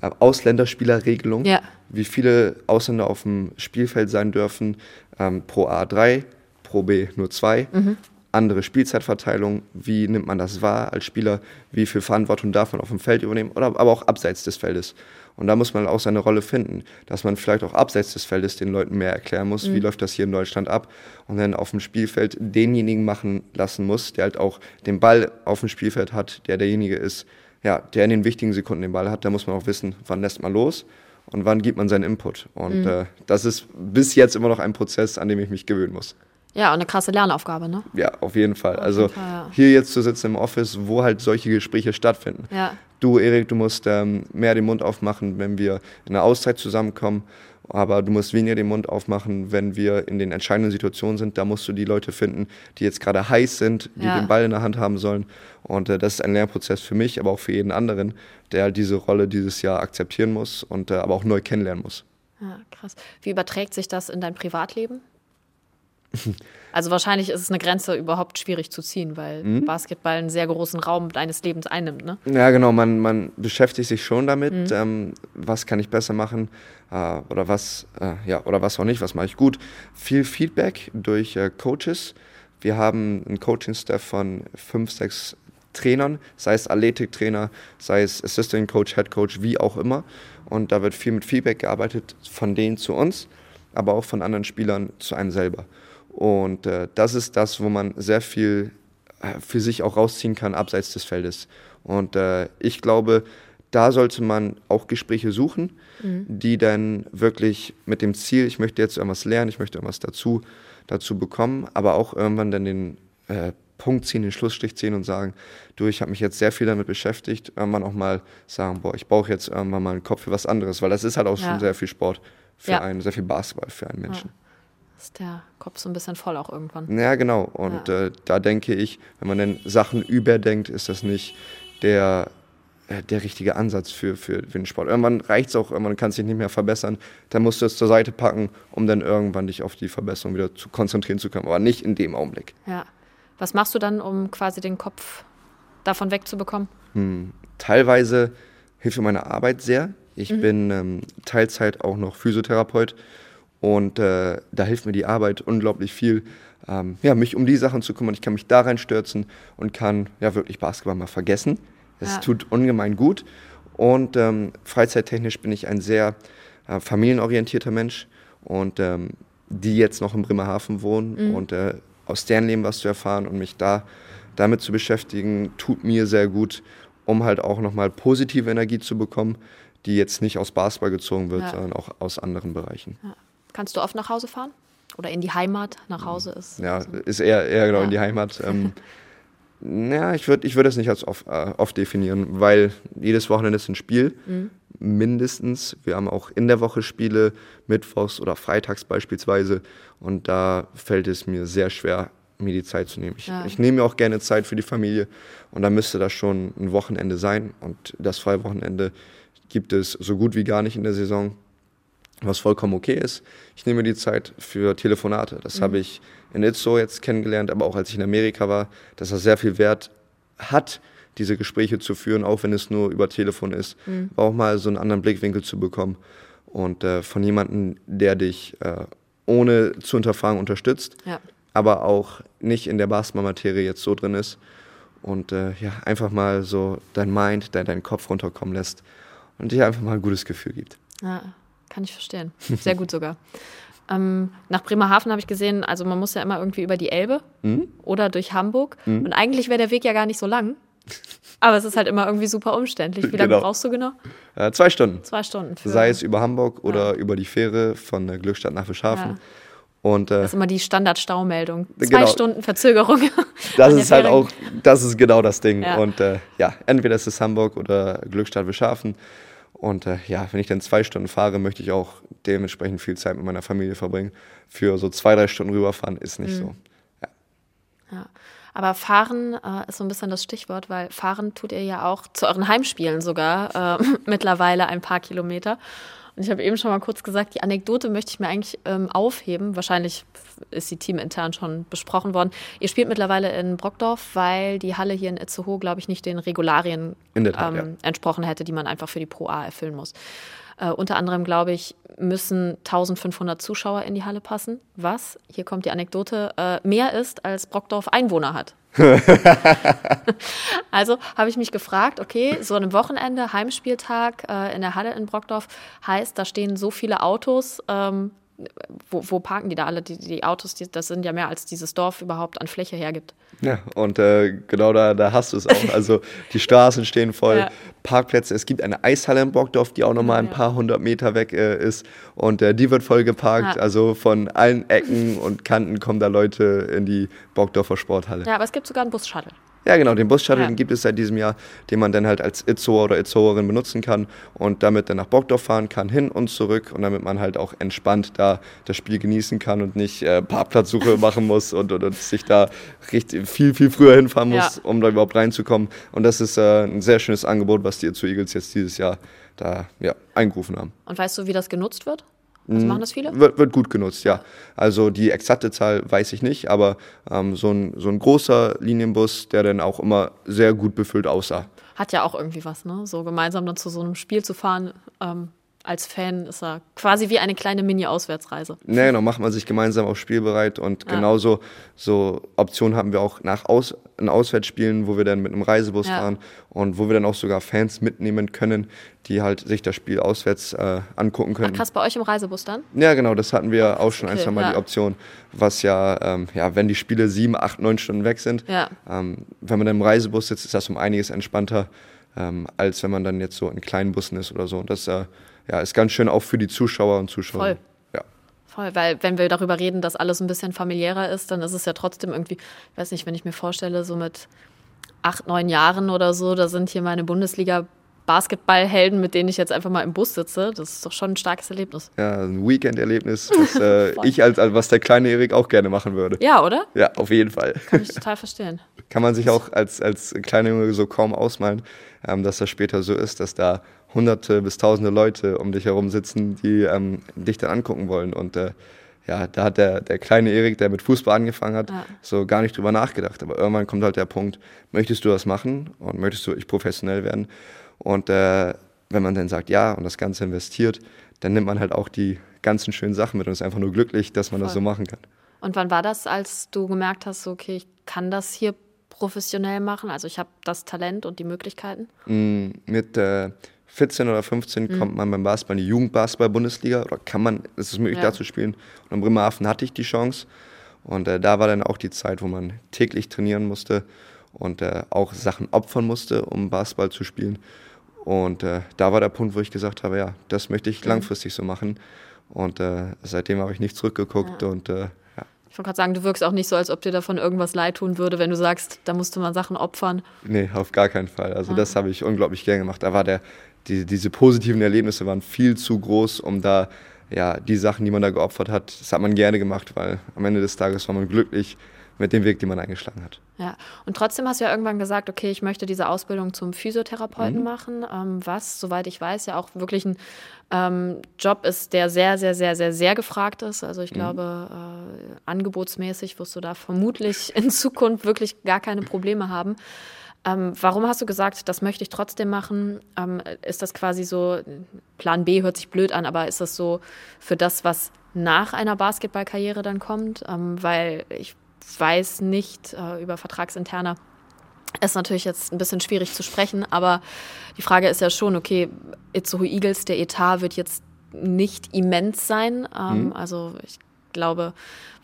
äh, Ausländerspielerregelung, ja. Wie viele Ausländer auf dem Spielfeld sein dürfen, ähm, pro A drei, pro B nur zwei. Mhm. Andere Spielzeitverteilung, wie nimmt man das wahr als Spieler, wie viel Verantwortung darf man auf dem Feld übernehmen, oder aber auch abseits des Feldes. Und da muss man auch seine Rolle finden, dass man vielleicht auch abseits des Feldes den Leuten mehr erklären muss, mhm. wie läuft das hier in Deutschland ab und dann auf dem Spielfeld denjenigen machen lassen muss, der halt auch den Ball auf dem Spielfeld hat, der derjenige ist, ja, der in den wichtigen Sekunden den Ball hat, da muss man auch wissen, wann lässt man los und wann gibt man seinen Input. Und mhm. äh, das ist bis jetzt immer noch ein Prozess, an dem ich mich gewöhnen muss. Ja, und eine krasse Lernaufgabe, ne? Ja, auf jeden Fall. Auf also jeden Fall, ja. hier jetzt zu sitzen im Office, wo halt solche Gespräche stattfinden. Ja. Du, Erik, du musst ähm, mehr den Mund aufmachen, wenn wir in einer Auszeit zusammenkommen aber du musst weniger den Mund aufmachen, wenn wir in den entscheidenden Situationen sind. Da musst du die Leute finden, die jetzt gerade heiß sind, die ja. den Ball in der Hand haben sollen. Und äh, das ist ein Lernprozess für mich, aber auch für jeden anderen, der halt diese Rolle dieses Jahr akzeptieren muss und äh, aber auch neu kennenlernen muss. Ja, krass. Wie überträgt sich das in dein Privatleben? Also wahrscheinlich ist es eine Grenze überhaupt schwierig zu ziehen, weil mhm. Basketball einen sehr großen Raum deines Lebens einnimmt. Ne? Ja, genau. Man, man beschäftigt sich schon damit, mhm. ähm, was kann ich besser machen äh, oder was äh, ja oder was auch nicht, was mache ich gut. Viel Feedback durch äh, Coaches. Wir haben einen Coaching-Staff von fünf, sechs Trainern, sei es Athletiktrainer, sei es Assistant Coach, Head Coach, wie auch immer. Und da wird viel mit Feedback gearbeitet, von denen zu uns, aber auch von anderen Spielern zu einem selber. Und äh, das ist das, wo man sehr viel äh, für sich auch rausziehen kann, abseits des Feldes. Und äh, ich glaube, da sollte man auch Gespräche suchen, mhm. die dann wirklich mit dem Ziel, ich möchte jetzt irgendwas lernen, ich möchte irgendwas dazu, dazu bekommen, aber auch irgendwann dann den äh, Punkt ziehen, den Schlussstrich ziehen und sagen, du, ich habe mich jetzt sehr viel damit beschäftigt, irgendwann auch mal sagen, boah, ich brauche jetzt irgendwann mal einen Kopf für was anderes, weil das ist halt auch ja. schon sehr viel Sport für ja. einen, sehr viel Basketball für einen Menschen. Ja. Ist der Kopf so ein bisschen voll auch irgendwann. Ja, genau. Und äh, da denke ich, wenn man denn Sachen überdenkt, ist das nicht der äh, der richtige Ansatz für, für, für den Sport. Irgendwann reicht es auch, man kann sich nicht mehr verbessern. Dann musst du es zur Seite packen, um dann irgendwann dich auf die Verbesserung wieder zu konzentrieren zu können. Aber nicht in dem Augenblick. Ja. Was machst du dann, um quasi den Kopf davon wegzubekommen? Hm. Teilweise hilft mir meine Arbeit sehr. Ich mhm. bin ähm, Teilzeit auch noch Physiotherapeut und äh, da hilft mir die Arbeit unglaublich viel, ähm, ja, mich um die Sachen zu kümmern. Ich kann mich da reinstürzen und kann ja wirklich Basketball mal vergessen. Es ja. tut ungemein gut. Und ähm, freizeittechnisch bin ich ein sehr äh, familienorientierter Mensch und ähm, die jetzt noch in Bremerhaven wohnen mhm. und äh, aus deren Leben was zu erfahren und mich da damit zu beschäftigen, tut mir sehr gut, um halt auch nochmal positive Energie zu bekommen, die jetzt nicht aus Basketball gezogen wird, ja. sondern auch aus anderen Bereichen. Ja. Kannst du oft nach Hause fahren? Oder in die Heimat nach Hause ist? Ja, ist eher, eher genau ja. in die Heimat. Ähm, ja, ich würde ich würd es nicht als oft, äh, oft definieren, weil jedes Wochenende ist ein Spiel. Mhm. Mindestens. Wir haben auch in der Woche Spiele, mittwochs oder freitags beispielsweise. Und da fällt es mir sehr schwer, mir die Zeit zu nehmen. Ich, ja. ich nehme mir auch gerne Zeit für die Familie. Und dann müsste das schon ein Wochenende sein. Und das freie Wochenende gibt es so gut wie gar nicht in der Saison was vollkommen okay ist. Ich nehme die Zeit für Telefonate. Das mhm. habe ich in Itzo jetzt kennengelernt, aber auch als ich in Amerika war, dass das sehr viel Wert hat, diese Gespräche zu führen, auch wenn es nur über Telefon ist, mhm. auch mal so einen anderen Blickwinkel zu bekommen und äh, von jemandem, der dich äh, ohne zu hinterfragen unterstützt, ja. aber auch nicht in der Basketball-Materie jetzt so drin ist und äh, ja, einfach mal so dein Mind, dein, deinen Kopf runterkommen lässt und dir einfach mal ein gutes Gefühl gibt. Ja. Kann ich verstehen. Sehr gut sogar. Ähm, nach Bremerhaven habe ich gesehen, also man muss ja immer irgendwie über die Elbe mhm. oder durch Hamburg. Mhm. Und eigentlich wäre der Weg ja gar nicht so lang. Aber es ist halt immer irgendwie super umständlich. Wie lange genau. brauchst du genau? Äh, zwei Stunden. Zwei Stunden. Sei es über Hamburg oder ja. über die Fähre von Glückstadt nach Fischhafen. Ja. Und, äh, das ist immer die Standardstaumeldung. Zwei genau. Stunden Verzögerung. Das ist halt auch, das ist genau das Ding. Ja. Und äh, ja, entweder ist es Hamburg oder Glückstadt Fischhafen. Und äh, ja, wenn ich dann zwei Stunden fahre, möchte ich auch dementsprechend viel Zeit mit meiner Familie verbringen. Für so zwei, drei Stunden rüberfahren ist nicht mhm. so. Ja. ja. Aber fahren äh, ist so ein bisschen das Stichwort, weil fahren tut ihr ja auch zu euren Heimspielen sogar äh, mittlerweile ein paar Kilometer. Und ich habe eben schon mal kurz gesagt, die Anekdote möchte ich mir eigentlich ähm, aufheben. Wahrscheinlich ist sie teamintern schon besprochen worden. Ihr spielt mittlerweile in Brockdorf, weil die Halle hier in Itzehoe, glaube ich, nicht den Regularien Tat, ähm, ja. entsprochen hätte, die man einfach für die Pro A erfüllen muss. Äh, unter anderem, glaube ich, müssen 1500 Zuschauer in die Halle passen, was, hier kommt die Anekdote, äh, mehr ist, als Brockdorf Einwohner hat. also habe ich mich gefragt, okay, so ein Wochenende, Heimspieltag äh, in der Halle in Brockdorf heißt, da stehen so viele Autos, ähm, wo, wo, parken die da alle? Die, die Autos, die, das sind ja mehr, als dieses Dorf überhaupt an Fläche hergibt. Ja, und äh, genau da, da hast du es auch. Also die Straßen stehen voll, ja. Parkplätze. Es gibt eine Eishalle in Brockdorf, die auch nochmal ein ja. paar hundert Meter weg äh, ist. Und äh, die wird voll geparkt. Ja. Also von allen Ecken und Kanten kommen da Leute in die Brockdorfer Sporthalle. Ja, aber es gibt sogar einen Bus-Shuttle. Ja, genau, den Bus-Shuttle, ja. den gibt es seit diesem Jahr, den man dann halt als Itzoer oder Itzoerin benutzen kann und damit dann nach Brockdorf fahren kann, hin und zurück und damit man halt auch entspannt da das Spiel genießen kann und nicht äh, Parkplatzsuche machen muss und, und, und, sich da richtig viel, viel früher hinfahren muss, ja. um da überhaupt reinzukommen. Und das ist äh, ein sehr schönes Angebot, was die Itzo Eagles jetzt dieses Jahr da ja, eingerufen haben. Und weißt du, wie das genutzt wird? Was hm, machen das viele? Wird, wird, gut genutzt, ja. Also die exakte Zahl weiß ich nicht, aber ähm, so, ein, so ein großer Linienbus, der dann auch immer sehr gut befüllt aussah. Hat ja auch irgendwie was, ne? So gemeinsam dann zu so einem Spiel zu fahren. Ähm, als Fan ist er quasi wie eine kleine Mini-Auswärtsreise. Nee, genau, macht man sich gemeinsam auf spielbereit und ja. genauso so Optionen haben wir auch nach Aus, in Auswärtsspielen, wo wir dann mit einem Reisebus ja. fahren und wo wir dann auch sogar Fans mitnehmen können, die halt sich das Spiel auswärts äh, angucken können. Ach, krass, bei euch im Reisebus dann? Ja, genau, das hatten wir auch schon okay, ein, zwei Mal ja. die Option, was ja, ähm, ja, wenn die Spiele sieben, acht, neun Stunden weg sind, ähm, wenn man dann im Reisebus sitzt, ist das um einiges entspannter, ähm, als wenn man dann jetzt so in kleinen Bussen ist oder so. Und das äh, ja, ist ganz schön auch für die Zuschauer und Zuschauer. Voll. Ja. Voll, weil wenn wir darüber reden, dass alles ein bisschen familiärer ist, dann ist es ja trotzdem irgendwie, ich weiß nicht, wenn ich mir vorstelle, so mit acht, neun Jahren oder so, da sind hier meine Bundesliga Basketballhelden, mit denen ich jetzt einfach mal im Bus sitze. Das ist doch schon ein starkes Erlebnis. Ja, ein Weekend-Erlebnis, was äh, ich als, als, was der kleine Erik auch gerne machen würde. Ja, oder? Ja, auf jeden Fall. Kann ich total verstehen. Kann man sich auch als, als kleiner Junge so kaum ausmalen, ähm, dass das später so ist, dass da hunderte bis tausende Leute um dich herum sitzen, die ähm, dich dann angucken wollen. Und äh, ja, da hat der, der kleine Erik, der mit Fußball angefangen hat, ja. so gar nicht drüber nachgedacht. Aber irgendwann kommt halt der Punkt, möchtest du das machen und möchtest du wirklich professionell werden? Und äh, wenn man dann sagt ja und das Ganze investiert, dann nimmt man halt auch die ganzen schönen Sachen mit und ist einfach nur glücklich, dass man Voll. das so machen kann. Und wann war das, als du gemerkt hast, okay, ich kann das hier professionell machen? Also ich habe das Talent und die Möglichkeiten? Mm, mit äh, 14 oder 15 mhm. kommt man beim Basketball in die Jugendbasketball-Bundesliga oder kann man, es ist möglich, ja. da zu spielen. Und in Bremerhaven hatte ich die Chance. Und äh, da war dann auch die Zeit, wo man täglich trainieren musste und äh, auch Sachen opfern musste, um Basketball zu spielen. Und äh, da war der Punkt, wo ich gesagt habe, ja, das möchte ich mhm. langfristig so machen. Und äh, seitdem habe ich nicht zurückgeguckt ja. und äh, ich wollte gerade sagen, du wirkst auch nicht so, als ob dir davon irgendwas leid tun würde, wenn du sagst, da musste man Sachen opfern. Nee, auf gar keinen Fall. Also ah. das habe ich unglaublich gern gemacht. Da war der, die, diese positiven Erlebnisse waren viel zu groß, um da ja, die Sachen, die man da geopfert hat, das hat man gerne gemacht, weil am Ende des Tages war man glücklich mit dem Weg, den man eingeschlagen hat. Ja, und trotzdem hast du ja irgendwann gesagt, okay, ich möchte diese Ausbildung zum Physiotherapeuten mhm. machen, ähm, was, soweit ich weiß, ja auch wirklich ein ähm, Job ist, der sehr, sehr, sehr, sehr, sehr gefragt ist. Also ich mhm. glaube, äh, angebotsmäßig wirst du da vermutlich in Zukunft wirklich gar keine Probleme haben. Ähm, warum hast du gesagt, das möchte ich trotzdem machen? Ähm, ist das quasi so, Plan B hört sich blöd an, aber ist das so für das, was nach einer Basketballkarriere dann kommt? Ähm, weil ich weiß nicht äh, über Vertragsinterne. Ist natürlich jetzt ein bisschen schwierig zu sprechen, aber die Frage ist ja schon, okay, Itzehoe Eagles, der Etat wird jetzt nicht immens sein. Ähm, mhm. Also ich glaube,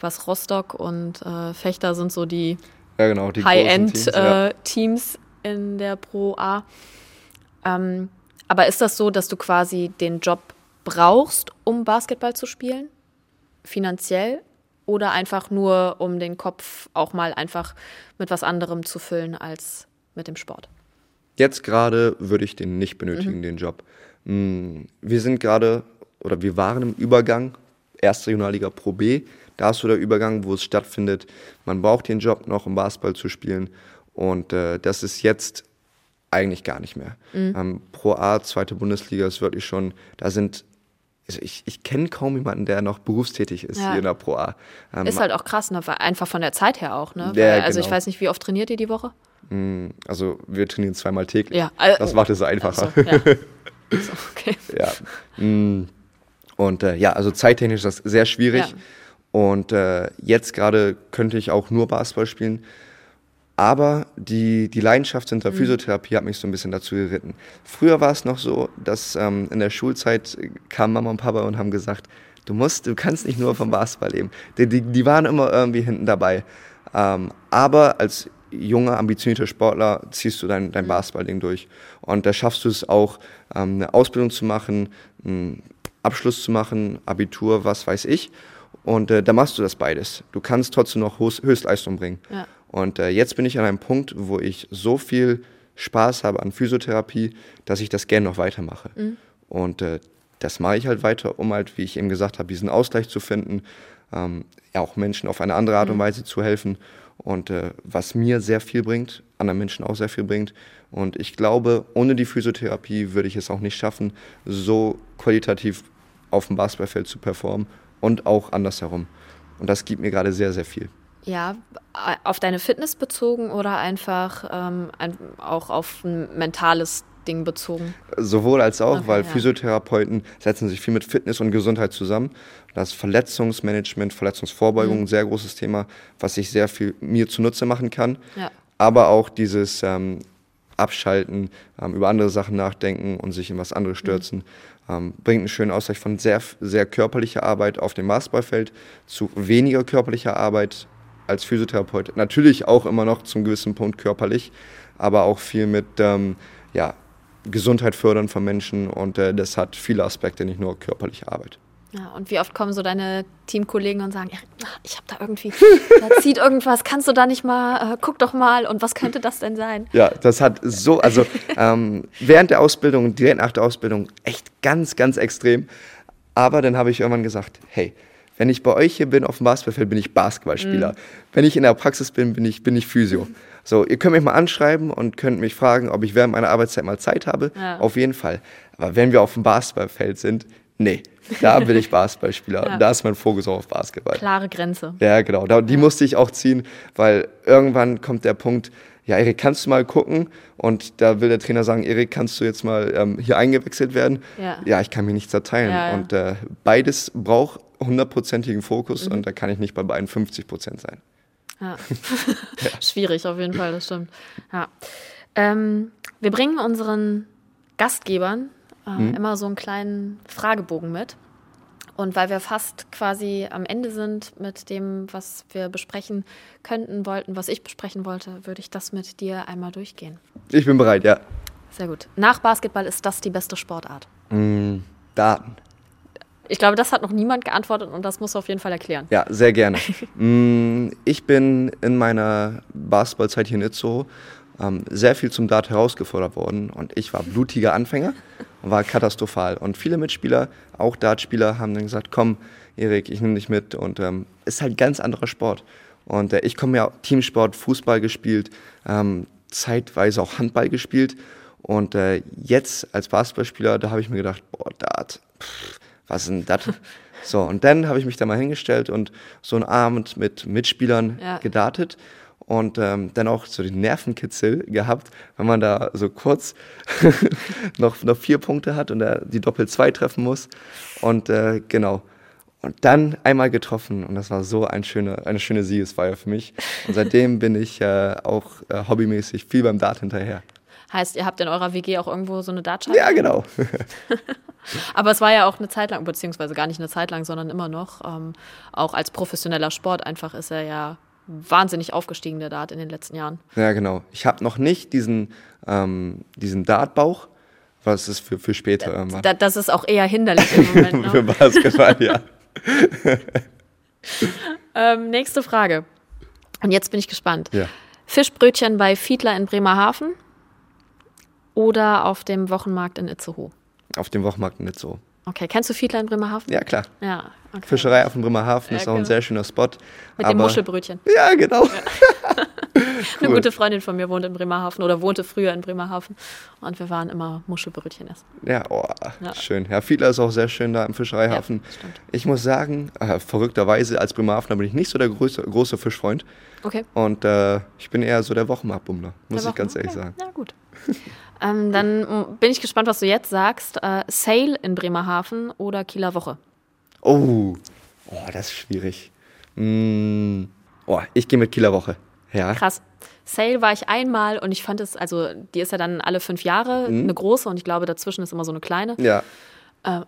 was Rostock und äh, Fechter sind so die ja, genau, High-End-Teams äh, ja. in der Pro A. Ähm, aber ist das so, dass du quasi den Job brauchst, um Basketball zu spielen? Finanziell? Oder einfach nur, um den Kopf auch mal einfach mit was anderem zu füllen als mit dem Sport? Jetzt gerade würde ich den nicht benötigen, mhm. den Job. Mm, wir sind gerade oder wir waren im Übergang, erste Regionalliga Pro B. Da hast du der Übergang, wo es stattfindet. Man braucht den Job noch, um Basketball zu spielen. Und äh, das ist jetzt eigentlich gar nicht mehr. Mhm. Ähm, Pro A, zweite Bundesliga ist wirklich schon, da sind also ich, ich kenne kaum jemanden, der noch berufstätig ist ja. hier in der Pro A. Ähm, ist halt auch krass, ne? einfach von der Zeit her auch. Ne? Ja, Weil, also genau. ich weiß nicht, wie oft trainiert ihr die Woche? Mm, also wir trainieren zweimal täglich. Ja, also, das macht es einfacher. Also, ja. so, okay. ja. Mm, und äh, ja, also zeittechnisch ist das sehr schwierig. Und äh, jetzt gerade könnte ich auch nur Basketball spielen. Aber die, die Leidenschaft hinter mhm. Physiotherapie hat mich so ein bisschen dazu geritten. Früher war es noch so, dass ähm, in der Schulzeit kamen Mama und Papa und haben gesagt, du musst, du kannst nicht nur vom Basketball leben. Die, die, die waren immer irgendwie hinten dabei. Ähm, aber als junger, ambitionierter Sportler ziehst du dein, dein mhm. Basketballding durch. Und da schaffst du es auch, ähm, eine Ausbildung zu machen, einen Abschluss zu machen, Abitur, was weiß ich. Und äh, da machst du das beides. Du kannst trotzdem noch Höchstleistung bringen. Ja. Und äh, jetzt bin ich an einem Punkt, wo ich so viel Spaß habe an Physiotherapie, dass ich das gerne noch weitermache. Mhm. Und äh, das mache ich halt weiter, um halt, wie ich eben gesagt habe, diesen Ausgleich zu finden, ähm, ja, auch Menschen auf eine andere Art und mhm. Weise zu helfen. Und äh, was mir sehr viel bringt, anderen Menschen auch sehr viel bringt. Und ich glaube, ohne die Physiotherapie würde ich es auch nicht schaffen, so qualitativ auf dem Basketballfeld zu performen und auch andersherum. Und das gibt mir gerade sehr, sehr viel. Ja, auf deine Fitness bezogen oder einfach ähm, ein, auch auf ein mentales Ding bezogen? Sowohl als auch, okay, weil ja. Physiotherapeuten setzen sich viel mit Fitness und Gesundheit zusammen. Das Verletzungsmanagement, Verletzungsvorbeugung, mhm. ein sehr großes Thema, was ich sehr viel mir zunutze machen kann. Ja. Aber auch dieses ähm, Abschalten, ähm, über andere Sachen nachdenken und sich in was anderes mhm. stürzen. Mhm. Ähm, bringt einen schönen Ausgleich von sehr, sehr körperlicher Arbeit auf dem Basketballfeld zu weniger körperlicher Arbeit als Physiotherapeut. Natürlich auch immer noch zum gewissen Punkt körperlich, aber auch viel mit ähm, ja, Gesundheit fördern von Menschen und äh, das hat viele Aspekte, nicht nur körperliche Arbeit. Ja, und wie oft kommen so deine Teamkollegen und sagen, ja, ich habe da irgendwie, da zieht irgendwas, kannst du da nicht mal, äh, guck doch mal und was könnte das denn sein? Ja, das hat so, also ähm, während der Ausbildung, direkt nach der Ausbildung, echt ganz, ganz extrem. Aber dann habe ich irgendwann gesagt, hey, wenn ich bei euch hier bin auf dem Basketballfeld, bin ich Basketballspieler. Mhm. Wenn ich in der Praxis bin, bin ich, bin ich Physio. So, ihr könnt mich mal anschreiben und könnt mich fragen, ob ich während meiner Arbeitszeit mal Zeit habe. Ja. Auf jeden Fall. Aber wenn wir auf dem Basketballfeld sind, nee, da bin ich Basketballspieler. ja. Da ist mein Fokus auch auf Basketball. Klare Grenze. Ja, genau. Die ja. musste ich auch ziehen, weil irgendwann kommt der Punkt, ja, Erik, kannst du mal gucken? Und da will der Trainer sagen, Erik, kannst du jetzt mal ähm, hier eingewechselt werden? Ja. ja, ich kann mir nichts erteilen. Ja, ja. Und äh, beides braucht hundertprozentigen Fokus mhm. und da kann ich nicht bei beiden 50 Prozent sein. Ja. Schwierig auf jeden Fall, das stimmt. Ja. Ähm, wir bringen unseren Gastgebern äh, mhm. immer so einen kleinen Fragebogen mit. Und weil wir fast quasi am Ende sind mit dem, was wir besprechen könnten, wollten, was ich besprechen wollte, würde ich das mit dir einmal durchgehen. Ich bin bereit, ja. Sehr gut. Nach Basketball ist das die beste Sportart? Mm, Daten. Ich glaube, das hat noch niemand geantwortet und das muss auf jeden Fall erklären. Ja, sehr gerne. Mm, ich bin in meiner Basketballzeit hier in Itzehoe ähm, sehr viel zum Dart herausgefordert worden und ich war blutiger Anfänger und war katastrophal. Und viele Mitspieler, auch Dartspieler, haben dann gesagt, komm, Erik, ich nehme dich mit und ähm, ist halt ganz anderer Sport. Und äh, ich komme ja Teamsport, Fußball gespielt, ähm, zeitweise auch Handball gespielt. Und äh, jetzt als Basketballspieler, da habe ich mir gedacht, boah, Dart, pff, was ist denn das? So, und dann habe ich mich da mal hingestellt und so einen Abend mit Mitspielern ja. gedartet und ähm, dann auch so den Nervenkitzel gehabt, wenn man da so kurz noch, noch vier Punkte hat und er die Doppel 2 treffen muss. Und äh, genau. Und dann einmal getroffen und das war so ein schöne, eine schöne Siegesfeier für mich. Und seitdem bin ich äh, auch äh, hobbymäßig viel beim Dart hinterher. Heißt, ihr habt in eurer WG auch irgendwo so eine Dartscheibe? Ja, genau. Aber es war ja auch eine Zeit lang, beziehungsweise gar nicht eine Zeit lang, sondern immer noch, ähm, auch als professioneller Sport einfach ist er ja wahnsinnig aufgestiegen, der Dart in den letzten Jahren. Ja, genau. Ich habe noch nicht diesen, ähm, diesen Dartbauch, was es für, für später ähm, da, Das ist auch eher hinderlich im Moment. Ne? für Basketball, ja. ähm, nächste Frage. Und jetzt bin ich gespannt. Ja. Fischbrötchen bei Fiedler in Bremerhaven oder auf dem Wochenmarkt in Itzehoe? Auf dem Wochenmarkt in Itzehoe. Okay, kennst du Fiedler in Bremerhaven? Ja, klar. Ja, okay. Fischerei auf dem Bremerhaven ja, ist auch genau. ein sehr schöner Spot. Mit dem Muschelbrötchen. Ja, genau. Ja. cool. Eine gute Freundin von mir wohnt in Bremerhaven oder wohnte früher in Bremerhaven und wir waren immer Muschelbrötchen essen. Ja, oh, ja. schön. Herr Fiedler ist auch sehr schön da im Fischereihafen. Ja, ich muss sagen, äh, verrückterweise als Bremerhavener bin ich nicht so der große, große Fischfreund. Okay. Und äh, ich bin eher so der Wochenmarktbummler, muss der ich ganz ehrlich okay. sagen. Ja, gut. Ähm, dann bin ich gespannt, was du jetzt sagst. Äh, Sale in Bremerhaven oder Kieler Woche? Oh, oh das ist schwierig. Mm. Oh, ich gehe mit Kieler Woche. Ja. Krass. Sale war ich einmal und ich fand es, also die ist ja dann alle fünf Jahre mhm. eine große und ich glaube, dazwischen ist immer so eine kleine. Ja. Äh,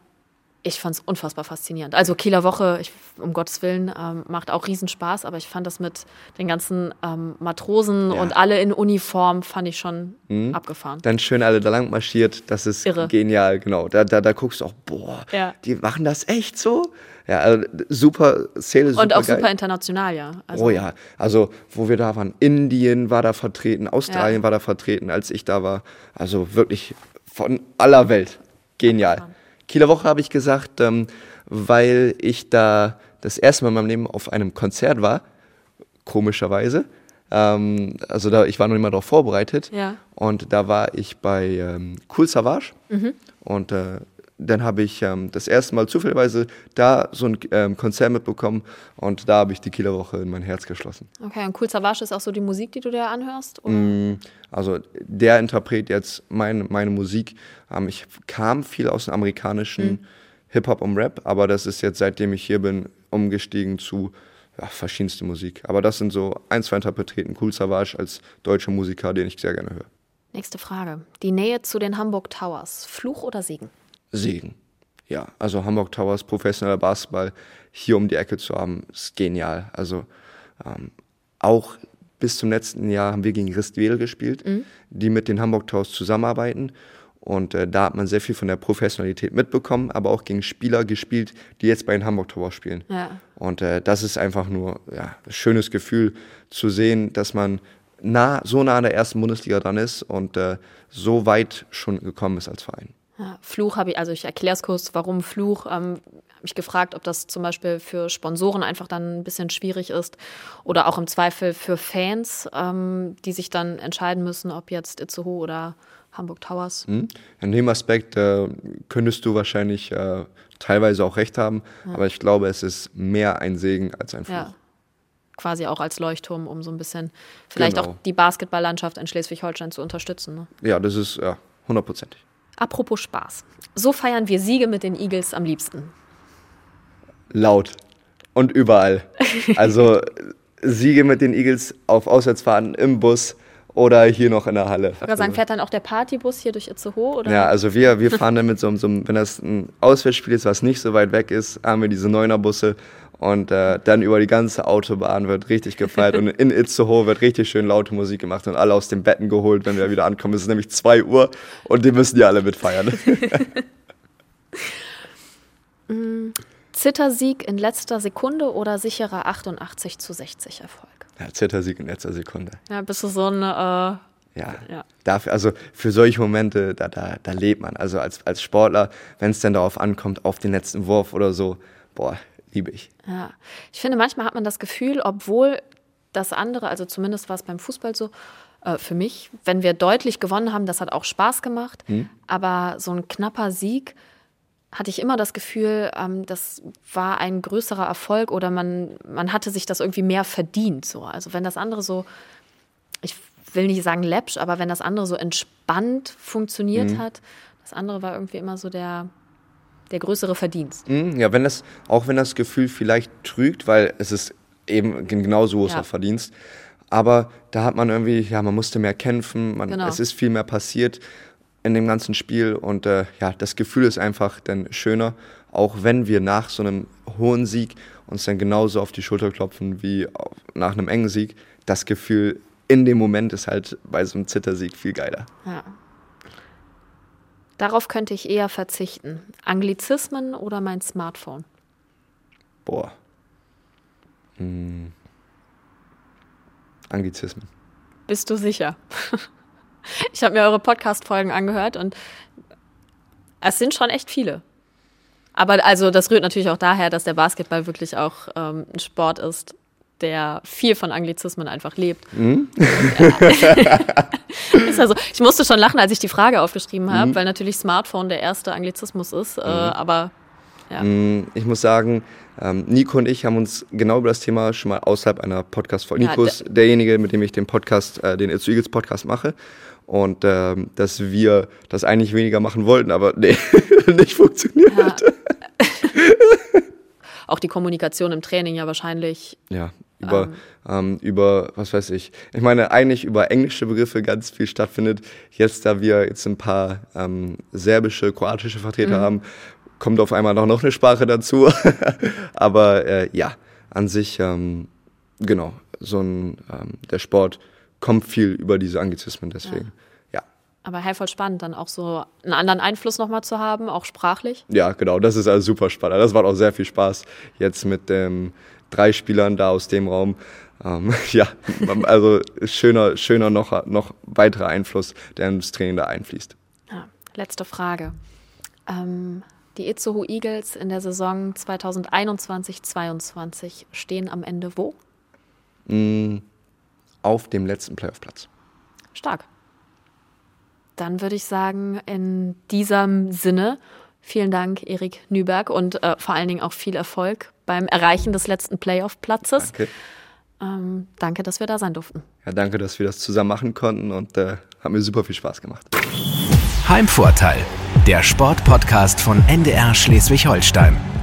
ich fand es unfassbar faszinierend. Also Kieler Woche, ich, um Gottes Willen, ähm, macht auch Riesenspaß, aber ich fand das mit den ganzen ähm, Matrosen ja. und alle in Uniform, fand ich schon mhm. abgefahren. Dann schön alle da lang marschiert, das ist Irre. genial, genau. Da, da, da guckst du auch, boah, ja. die machen das echt so? Ja, also super, Szene super Und auch geil. super international, ja. Also oh ja, also wo wir da waren, Indien war da vertreten, Australien ja. war da vertreten, als ich da war. Also wirklich von aller Welt. Genial. Abgefahren. Kieler Woche habe ich gesagt, ähm, weil ich da das erste Mal in meinem Leben auf einem Konzert war, komischerweise. Ähm, also da, ich war noch nicht mal darauf vorbereitet. Ja. Und da war ich bei ähm, Cool Savage. Mhm. Und äh, dann habe ich ähm, das erste Mal zufälligerweise da so ein ähm, Konzert mitbekommen und da habe ich die Kieler Woche in mein Herz geschlossen. Okay, und Cool Savage ist auch so die Musik, die du dir anhörst? Mm, also der Interpret jetzt mein, meine Musik. Ähm, ich kam viel aus dem amerikanischen mhm. Hip-Hop und Rap, aber das ist jetzt, seitdem ich hier bin, umgestiegen zu ja, verschiedenste Musik. Aber das sind so ein, zwei Interpreten. Cool Savage als deutscher Musiker, den ich sehr gerne höre. Nächste Frage. Die Nähe zu den Hamburg Towers. Fluch oder Segen? Segen. Ja, also Hamburg Towers, professioneller Basketball hier um die Ecke zu haben, ist genial. Also ähm, auch bis zum letzten Jahr haben wir gegen Ristwedel gespielt, mhm. die mit den Hamburg Towers zusammenarbeiten. Und äh, da hat man sehr viel von der Professionalität mitbekommen, aber auch gegen Spieler gespielt, die jetzt bei den Hamburg Towers spielen. Ja. Und äh, das ist einfach nur ja, ein schönes Gefühl zu sehen, dass man nah, so nah an der ersten Bundesliga dran ist und äh, so weit schon gekommen ist als Verein. Ja, Fluch habe ich, also ich erkläre es kurz, warum Fluch. Ähm, habe mich gefragt, ob das zum Beispiel für Sponsoren einfach dann ein bisschen schwierig ist oder auch im Zweifel für Fans, ähm, die sich dann entscheiden müssen, ob jetzt Itzehoe oder Hamburg Towers. Mhm. In dem Aspekt äh, könntest du wahrscheinlich äh, teilweise auch recht haben, ja. aber ich glaube, es ist mehr ein Segen als ein Fluch. Ja. Quasi auch als Leuchtturm, um so ein bisschen vielleicht genau. auch die Basketballlandschaft in Schleswig-Holstein zu unterstützen. Ne? Ja, das ist ja hundertprozentig. Apropos Spaß. So feiern wir Siege mit den Eagles am liebsten. Laut. Und überall. Also Siege mit den Eagles auf Auswärtsfahrten im Bus oder hier noch in der Halle. Würde sagen, fährt dann auch der Partybus hier durch Itzehoe? Oder? Ja, also wir, wir fahren dann mit so, so wenn das ein Auswärtsspiel ist, was nicht so weit weg ist, haben wir diese Neunerbusse und äh, dann über die ganze Autobahn wird richtig gefeiert und in Itzehoe wird richtig schön laute Musik gemacht und alle aus den Betten geholt, wenn wir wieder ankommen. Es ist nämlich 2 Uhr und die müssen ja alle mitfeiern. Mm, Zittersieg in letzter Sekunde oder sicherer 88 zu 60 Erfolg? Ja, Zittersieg in letzter Sekunde. Ja, bist du so ein. Äh, ja, ja. Dafür, also für solche Momente, da, da, da lebt man. Also als, als Sportler, wenn es dann darauf ankommt, auf den letzten Wurf oder so, boah, liebe ich. Ja, ich finde, manchmal hat man das Gefühl, obwohl das andere, also zumindest war es beim Fußball so, äh, für mich, wenn wir deutlich gewonnen haben, das hat auch Spaß gemacht, hm. aber so ein knapper Sieg, hatte ich immer das Gefühl, ähm, das war ein größerer Erfolg oder man, man hatte sich das irgendwie mehr verdient. So. Also wenn das andere so, ich will nicht sagen läppsch, aber wenn das andere so entspannt funktioniert mhm. hat, das andere war irgendwie immer so der, der größere Verdienst. Mhm, ja, wenn das, auch wenn das Gefühl vielleicht trügt, weil es ist eben genauso großer ja. Verdienst. Aber da hat man irgendwie, ja, man musste mehr kämpfen, man, genau. es ist viel mehr passiert in dem ganzen Spiel und äh, ja, das Gefühl ist einfach dann schöner, auch wenn wir nach so einem hohen Sieg uns dann genauso auf die Schulter klopfen wie nach einem engen Sieg. Das Gefühl in dem Moment ist halt bei so einem Zittersieg viel geiler. Ja. Darauf könnte ich eher verzichten. Anglizismen oder mein Smartphone? Boah. Hm. Anglizismen. Bist du sicher? Ich habe mir eure Podcast-Folgen angehört und es sind schon echt viele. Aber also das rührt natürlich auch daher, dass der Basketball wirklich auch ähm, ein Sport ist, der viel von Anglizismen einfach lebt. Mhm. ist also, ich musste schon lachen, als ich die Frage aufgeschrieben habe, mhm. weil natürlich Smartphone der erste Anglizismus ist. Äh, mhm. aber ja. Mm, ich muss sagen, ähm, Nico und ich haben uns genau über das Thema schon mal außerhalb einer Podcast-Folge. Nico ist derjenige, mit dem ich den Podcast, äh, den It's Eagles Podcast mache und ähm, dass wir das eigentlich weniger machen wollten, aber nee, nicht funktioniert. Ja. Auch die Kommunikation im Training ja wahrscheinlich. Ja, über, ähm, ähm, über, was weiß ich. Ich meine, eigentlich über englische Begriffe ganz viel stattfindet. Jetzt, da wir jetzt ein paar ähm, serbische, kroatische Vertreter mhm. haben, kommt auf einmal noch, noch eine Sprache dazu. aber äh, ja, an sich, ähm, genau, so ein, ähm, der Sport kommt viel über diese Anglizismen, deswegen. Ja. ja. Aber hey, voll spannend, dann auch so einen anderen Einfluss nochmal zu haben, auch sprachlich. Ja, genau, das ist also super spannend. Das macht auch sehr viel Spaß, jetzt mit ähm, drei Spielern da aus dem Raum. Ähm, ja, also schöner, schöner noch, noch weiterer Einfluss, der ins Training da einfließt. Ja, letzte Frage. Ähm, die Itzehoe Eagles in der Saison 2021-22 stehen am Ende wo? Mm, auf dem letzten Playoff-Platz. Stark. Dann würde ich sagen, in diesem Sinne, vielen Dank, Erik Nüberg, und äh, vor allen Dingen auch viel Erfolg beim Erreichen des letzten Playoff-Platzes. Danke. Ähm, danke, dass wir da sein durften. Ja, danke, dass wir das zusammen machen konnten und äh, hat mir super viel Spaß gemacht. Heimvorteil, der Sportpodcast von NDR Schleswig-Holstein.